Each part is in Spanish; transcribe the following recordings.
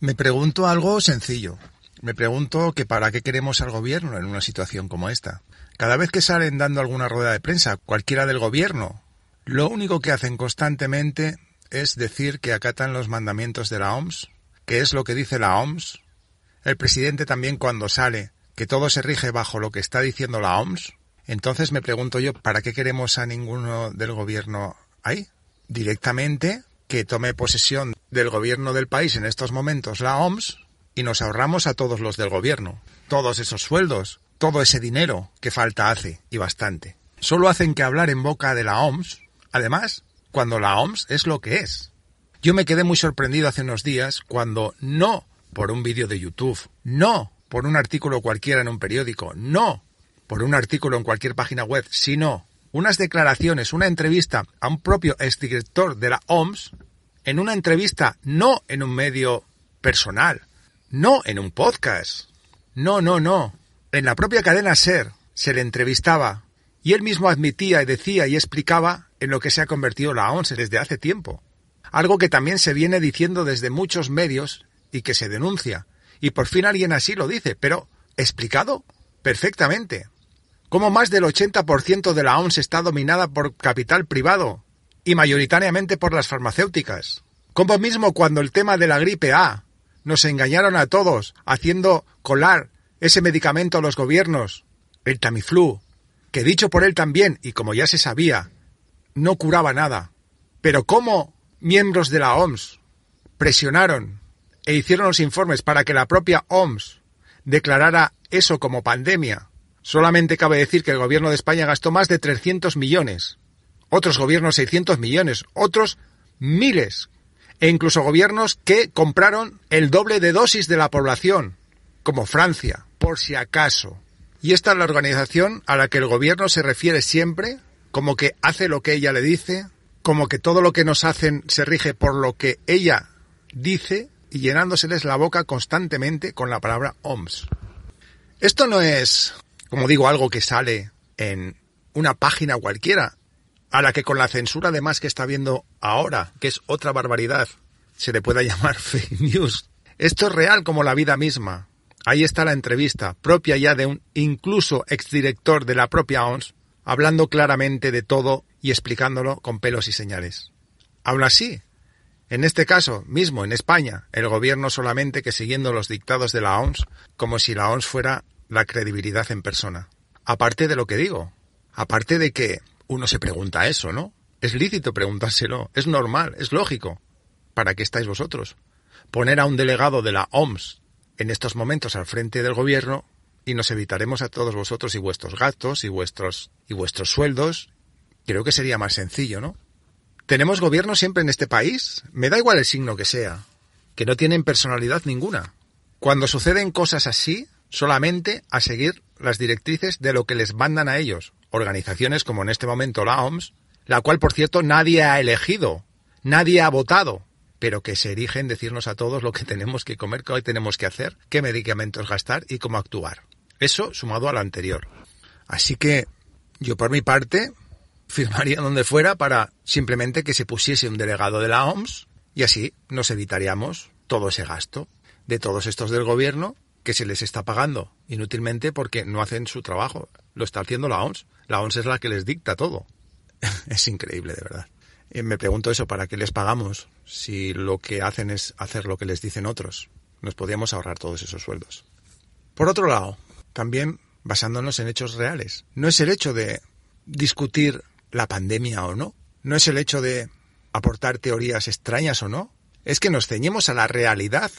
Me pregunto algo sencillo. Me pregunto que para qué queremos al gobierno en una situación como esta. Cada vez que salen dando alguna rueda de prensa, cualquiera del gobierno, lo único que hacen constantemente es decir que acatan los mandamientos de la OMS, que es lo que dice la OMS. El presidente también cuando sale que todo se rige bajo lo que está diciendo la OMS. Entonces me pregunto yo, ¿para qué queremos a ninguno del gobierno ahí? Directamente que tome posesión del gobierno del país en estos momentos la OMS y nos ahorramos a todos los del gobierno. Todos esos sueldos, todo ese dinero que falta hace, y bastante. Solo hacen que hablar en boca de la OMS, además, cuando la OMS es lo que es. Yo me quedé muy sorprendido hace unos días cuando no por un vídeo de YouTube, no por un artículo cualquiera en un periódico, no por un artículo en cualquier página web, sino unas declaraciones, una entrevista a un propio exdirector de la OMS, en una entrevista no en un medio personal, no en un podcast, no, no, no, en la propia cadena SER se le entrevistaba y él mismo admitía y decía y explicaba en lo que se ha convertido la OMS desde hace tiempo. Algo que también se viene diciendo desde muchos medios y que se denuncia. Y por fin alguien así lo dice, pero explicado perfectamente. Como más del 80% de la OMS está dominada por capital privado y mayoritariamente por las farmacéuticas. Como mismo cuando el tema de la gripe A nos engañaron a todos haciendo colar ese medicamento a los gobiernos, el Tamiflu, que dicho por él también, y como ya se sabía, no curaba nada. Pero cómo miembros de la OMS presionaron e hicieron los informes para que la propia OMS declarara eso como pandemia. Solamente cabe decir que el gobierno de España gastó más de 300 millones, otros gobiernos 600 millones, otros miles, e incluso gobiernos que compraron el doble de dosis de la población, como Francia, por si acaso. Y esta es la organización a la que el gobierno se refiere siempre como que hace lo que ella le dice, como que todo lo que nos hacen se rige por lo que ella dice y llenándoseles la boca constantemente con la palabra OMS. Esto no es, como digo, algo que sale en una página cualquiera, a la que con la censura además que está viendo ahora, que es otra barbaridad, se le pueda llamar fake news. Esto es real como la vida misma. Ahí está la entrevista, propia ya de un incluso exdirector de la propia OMS, hablando claramente de todo y explicándolo con pelos y señales. Aún así, en este caso, mismo en España, el gobierno solamente que siguiendo los dictados de la OMS, como si la OMS fuera la credibilidad en persona. Aparte de lo que digo, aparte de que uno se pregunta eso, ¿no? Es lícito preguntárselo, es normal, es lógico. ¿Para qué estáis vosotros? Poner a un delegado de la OMS en estos momentos al frente del gobierno y nos evitaremos a todos vosotros y vuestros gastos y vuestros y vuestros sueldos. Creo que sería más sencillo, ¿no? Tenemos gobierno siempre en este país, me da igual el signo que sea, que no tienen personalidad ninguna. Cuando suceden cosas así, solamente a seguir las directrices de lo que les mandan a ellos, organizaciones como en este momento la OMS, la cual por cierto nadie ha elegido, nadie ha votado, pero que se erigen decirnos a todos lo que tenemos que comer, qué tenemos que hacer, qué medicamentos gastar y cómo actuar. Eso sumado a lo anterior. Así que yo por mi parte firmaría donde fuera para simplemente que se pusiese un delegado de la OMS y así nos evitaríamos todo ese gasto de todos estos del gobierno que se les está pagando inútilmente porque no hacen su trabajo. Lo está haciendo la OMS. La OMS es la que les dicta todo. es increíble, de verdad. Me pregunto eso, ¿para qué les pagamos si lo que hacen es hacer lo que les dicen otros? Nos podríamos ahorrar todos esos sueldos. Por otro lado, también basándonos en hechos reales. No es el hecho de discutir la pandemia o no. No es el hecho de aportar teorías extrañas o no. Es que nos ceñemos a la realidad.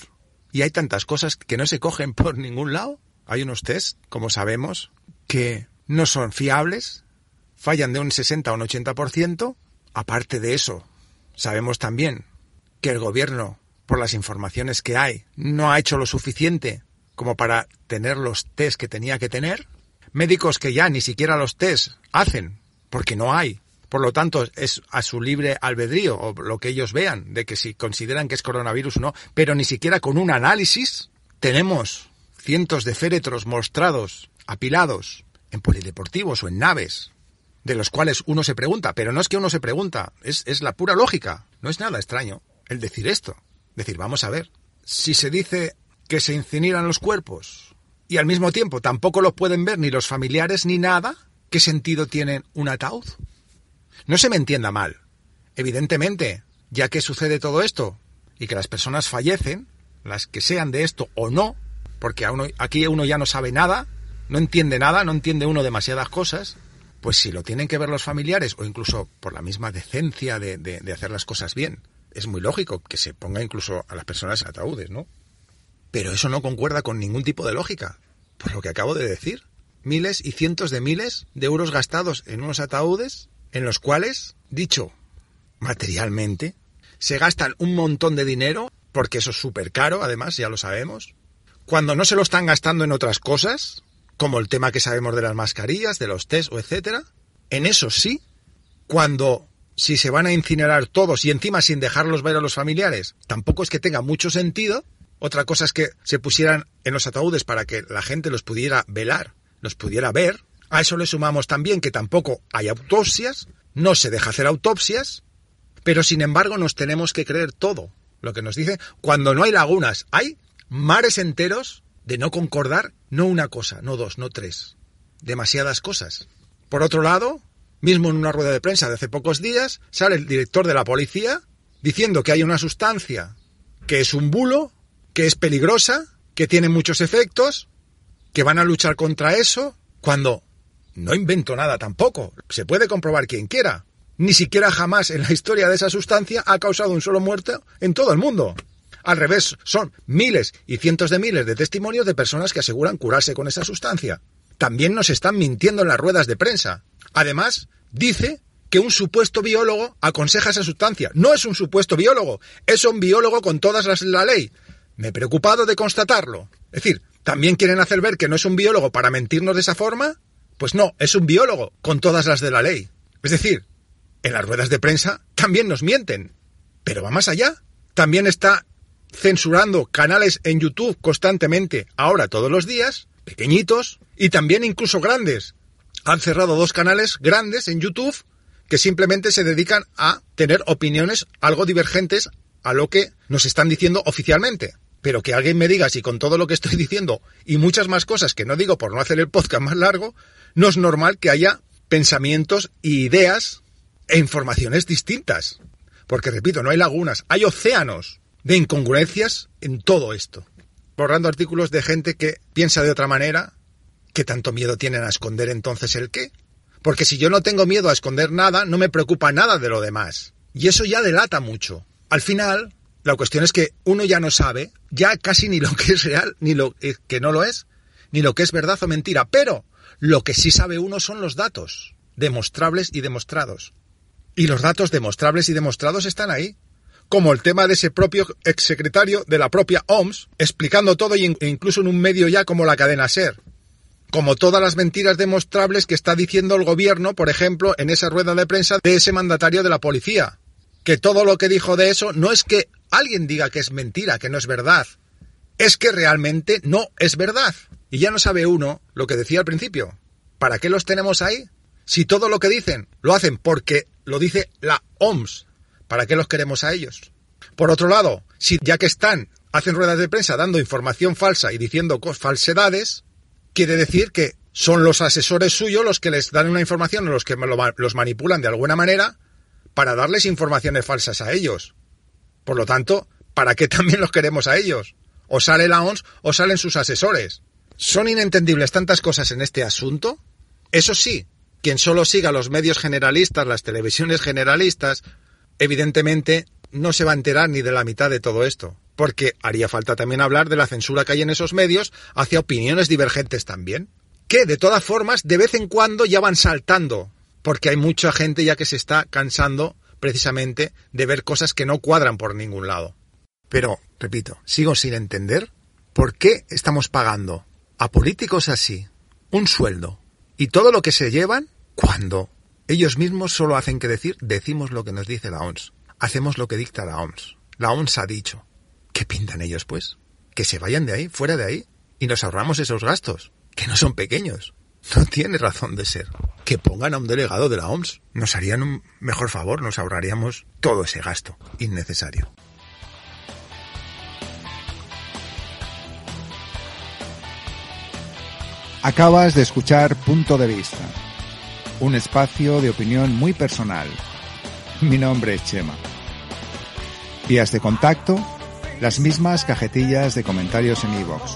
Y hay tantas cosas que no se cogen por ningún lado. Hay unos test, como sabemos, que no son fiables, fallan de un 60 a un 80%. Aparte de eso, sabemos también que el gobierno, por las informaciones que hay, no ha hecho lo suficiente como para tener los test que tenía que tener. Médicos que ya ni siquiera los test hacen porque no hay. Por lo tanto, es a su libre albedrío o lo que ellos vean de que si consideran que es coronavirus o no, pero ni siquiera con un análisis tenemos cientos de féretros mostrados, apilados en polideportivos o en naves, de los cuales uno se pregunta, pero no es que uno se pregunta, es, es la pura lógica, no es nada extraño el decir esto. Decir, vamos a ver, si se dice que se incineran los cuerpos y al mismo tiempo tampoco los pueden ver ni los familiares ni nada, ¿qué sentido tiene un ataúd? No se me entienda mal. Evidentemente, ya que sucede todo esto y que las personas fallecen, las que sean de esto o no, porque aquí uno ya no sabe nada, no entiende nada, no entiende uno demasiadas cosas, pues si lo tienen que ver los familiares o incluso por la misma decencia de, de hacer las cosas bien, es muy lógico que se ponga incluso a las personas en ataúdes, ¿no? Pero eso no concuerda con ningún tipo de lógica, por lo que acabo de decir. Miles y cientos de miles de euros gastados en unos ataúdes en los cuales, dicho materialmente, se gastan un montón de dinero, porque eso es súper caro, además, ya lo sabemos, cuando no se lo están gastando en otras cosas, como el tema que sabemos de las mascarillas, de los test o etcétera, en eso sí, cuando si se van a incinerar todos y encima sin dejarlos ver a los familiares, tampoco es que tenga mucho sentido. Otra cosa es que se pusieran en los ataúdes para que la gente los pudiera velar, los pudiera ver. A eso le sumamos también que tampoco hay autopsias, no se deja hacer autopsias, pero sin embargo nos tenemos que creer todo lo que nos dice. Cuando no hay lagunas, hay mares enteros de no concordar, no una cosa, no dos, no tres, demasiadas cosas. Por otro lado, mismo en una rueda de prensa de hace pocos días, sale el director de la policía diciendo que hay una sustancia que es un bulo, que es peligrosa, que tiene muchos efectos, que van a luchar contra eso, cuando no invento nada tampoco. Se puede comprobar quien quiera. Ni siquiera jamás en la historia de esa sustancia ha causado un solo muerto en todo el mundo. Al revés, son miles y cientos de miles de testimonios de personas que aseguran curarse con esa sustancia. También nos están mintiendo en las ruedas de prensa. Además, dice que un supuesto biólogo aconseja esa sustancia. No es un supuesto biólogo, es un biólogo con todas las la ley. Me he preocupado de constatarlo. Es decir, ¿también quieren hacer ver que no es un biólogo para mentirnos de esa forma? Pues no, es un biólogo con todas las de la ley. Es decir, en las ruedas de prensa también nos mienten. Pero va más allá. También está censurando canales en YouTube constantemente, ahora todos los días, pequeñitos, y también incluso grandes. Han cerrado dos canales grandes en YouTube que simplemente se dedican a tener opiniones algo divergentes a lo que nos están diciendo oficialmente. Pero que alguien me diga si con todo lo que estoy diciendo y muchas más cosas que no digo por no hacer el podcast más largo, no es normal que haya pensamientos y ideas e informaciones distintas. Porque repito, no hay lagunas, hay océanos de incongruencias en todo esto. Borrando artículos de gente que piensa de otra manera, ¿qué tanto miedo tienen a esconder entonces el qué? Porque si yo no tengo miedo a esconder nada, no me preocupa nada de lo demás. Y eso ya delata mucho. Al final, la cuestión es que uno ya no sabe, ya casi ni lo que es real, ni lo que no lo es, ni lo que es verdad o mentira. Pero lo que sí sabe uno son los datos, demostrables y demostrados. Y los datos demostrables y demostrados están ahí como el tema de ese propio exsecretario de la propia OMS, explicando todo e incluso en un medio ya como la cadena SER. Como todas las mentiras demostrables que está diciendo el gobierno, por ejemplo, en esa rueda de prensa de ese mandatario de la policía. Que todo lo que dijo de eso no es que alguien diga que es mentira, que no es verdad. Es que realmente no es verdad. Y ya no sabe uno lo que decía al principio. ¿Para qué los tenemos ahí? Si todo lo que dicen lo hacen porque lo dice la OMS, ¿Para qué los queremos a ellos? Por otro lado, si ya que están, hacen ruedas de prensa dando información falsa y diciendo falsedades, quiere decir que son los asesores suyos los que les dan una información o los que los manipulan de alguna manera para darles informaciones falsas a ellos. Por lo tanto, ¿para qué también los queremos a ellos? O sale la ONS o salen sus asesores. ¿Son inentendibles tantas cosas en este asunto? Eso sí, quien solo siga los medios generalistas, las televisiones generalistas, evidentemente no se va a enterar ni de la mitad de todo esto, porque haría falta también hablar de la censura que hay en esos medios hacia opiniones divergentes también, que de todas formas de vez en cuando ya van saltando, porque hay mucha gente ya que se está cansando precisamente de ver cosas que no cuadran por ningún lado. Pero, repito, sigo sin entender por qué estamos pagando a políticos así un sueldo y todo lo que se llevan cuando ellos mismos solo hacen que decir, decimos lo que nos dice la OMS. Hacemos lo que dicta la OMS. La OMS ha dicho. ¿Qué pintan ellos, pues? Que se vayan de ahí, fuera de ahí, y nos ahorramos esos gastos, que no son pequeños. No tiene razón de ser que pongan a un delegado de la OMS. Nos harían un mejor favor, nos ahorraríamos todo ese gasto innecesario. Acabas de escuchar Punto de Vista, un espacio de opinión muy personal. Mi nombre es Chema. Vías de contacto, las mismas cajetillas de comentarios en iVoox,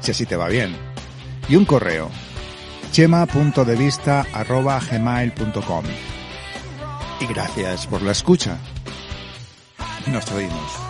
si así te va bien. Y un correo, chema.devista.gmail.com. Y gracias por la escucha. Nos oímos.